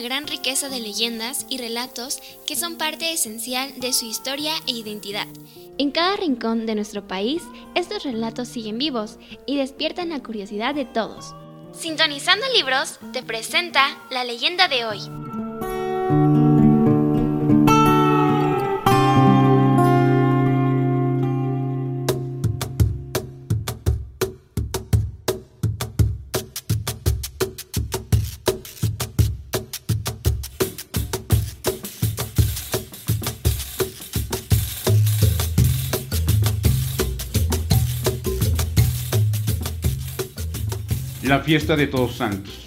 gran riqueza de leyendas y relatos que son parte esencial de su historia e identidad. En cada rincón de nuestro país, estos relatos siguen vivos y despiertan la curiosidad de todos. Sintonizando Libros te presenta la leyenda de hoy. La fiesta de Todos Santos.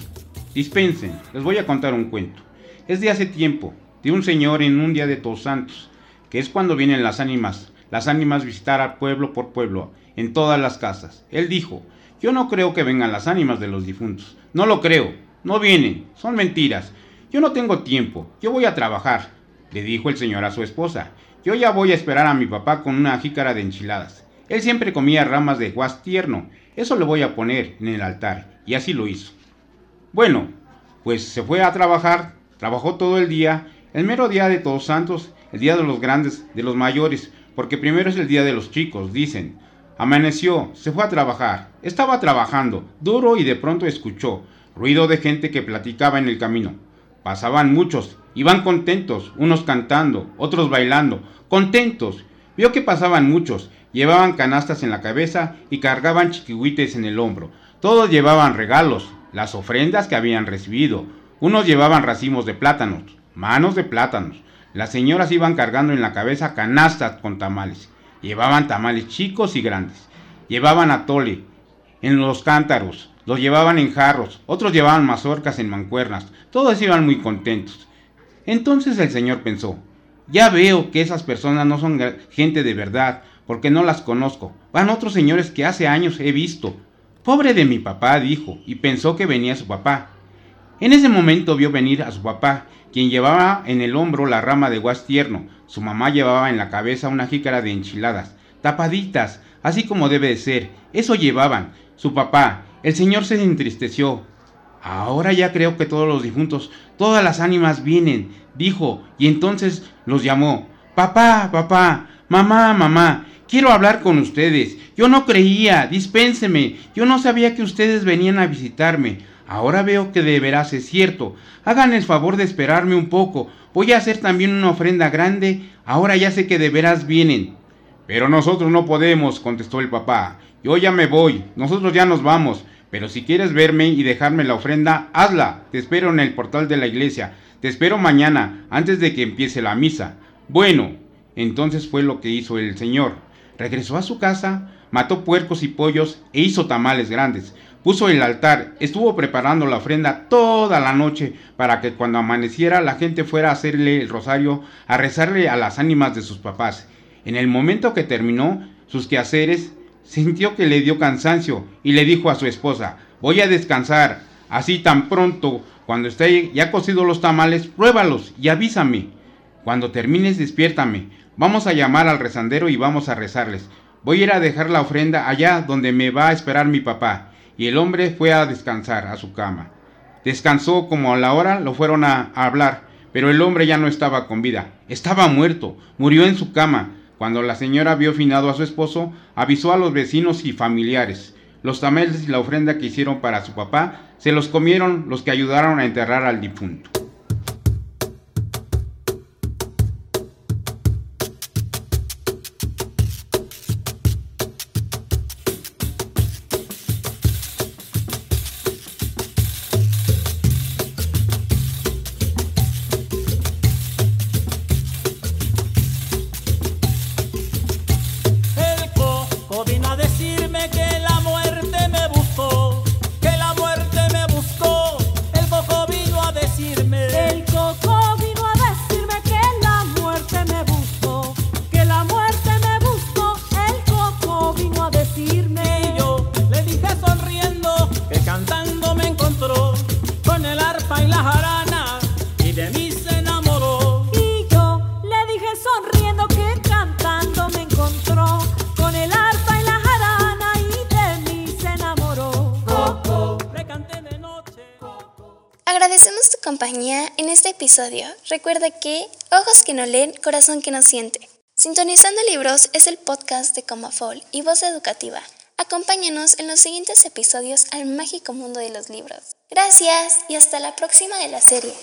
Dispensen, les voy a contar un cuento. Es de hace tiempo, de un señor en un día de Todos Santos, que es cuando vienen las ánimas, las ánimas visitar al pueblo por pueblo, en todas las casas. Él dijo, yo no creo que vengan las ánimas de los difuntos. No lo creo, no vienen, son mentiras. Yo no tengo tiempo, yo voy a trabajar, le dijo el señor a su esposa. Yo ya voy a esperar a mi papá con una jícara de enchiladas. Él siempre comía ramas de guas tierno eso lo voy a poner en el altar. Y así lo hizo. Bueno, pues se fue a trabajar, trabajó todo el día, el mero día de Todos Santos, el día de los grandes, de los mayores, porque primero es el día de los chicos, dicen. Amaneció, se fue a trabajar, estaba trabajando, duro y de pronto escuchó ruido de gente que platicaba en el camino. Pasaban muchos, iban contentos, unos cantando, otros bailando, contentos. Vio que pasaban muchos Llevaban canastas en la cabeza y cargaban chiquihuites en el hombro. Todos llevaban regalos, las ofrendas que habían recibido. Unos llevaban racimos de plátanos, manos de plátanos. Las señoras iban cargando en la cabeza canastas con tamales. Llevaban tamales chicos y grandes. Llevaban atole en los cántaros, los llevaban en jarros, otros llevaban mazorcas en mancuernas. Todos iban muy contentos. Entonces el Señor pensó, ya veo que esas personas no son gente de verdad, porque no las conozco. Van otros señores que hace años he visto. Pobre de mi papá, dijo, y pensó que venía su papá. En ese momento vio venir a su papá, quien llevaba en el hombro la rama de guas tierno. Su mamá llevaba en la cabeza una jícara de enchiladas, tapaditas, así como debe de ser. Eso llevaban. Su papá. El señor se entristeció. Ahora ya creo que todos los difuntos, todas las ánimas vienen, dijo, y entonces los llamó. Papá, papá, mamá, mamá, Quiero hablar con ustedes. Yo no creía, dispénseme. Yo no sabía que ustedes venían a visitarme. Ahora veo que de veras es cierto. Hagan el favor de esperarme un poco. Voy a hacer también una ofrenda grande. Ahora ya sé que de veras vienen. Pero nosotros no podemos, contestó el papá. Yo ya me voy. Nosotros ya nos vamos. Pero si quieres verme y dejarme la ofrenda, hazla. Te espero en el portal de la iglesia. Te espero mañana, antes de que empiece la misa. Bueno, entonces fue lo que hizo el Señor. Regresó a su casa, mató puercos y pollos e hizo tamales grandes. Puso el altar, estuvo preparando la ofrenda toda la noche para que cuando amaneciera la gente fuera a hacerle el rosario, a rezarle a las ánimas de sus papás. En el momento que terminó sus quehaceres, sintió que le dio cansancio y le dijo a su esposa, voy a descansar, así tan pronto, cuando esté ya cocido los tamales, pruébalos y avísame. Cuando termines, despiértame. Vamos a llamar al rezandero y vamos a rezarles. Voy a ir a dejar la ofrenda allá donde me va a esperar mi papá. Y el hombre fue a descansar a su cama. Descansó como a la hora lo fueron a, hablar, pero el hombre ya no estaba con vida. Estaba muerto, murió en su cama. Cuando la señora vio finado a su esposo, avisó a los vecinos y familiares. Los tamales y la ofrenda que hicieron para su papá se los comieron los que ayudaron a enterrar al difunto. Compañía en este episodio. Recuerda que ojos que no leen, corazón que no siente. Sintonizando Libros es el podcast de Comafol y Voz Educativa. Acompáñanos en los siguientes episodios al mágico mundo de los libros. Gracias y hasta la próxima de la serie.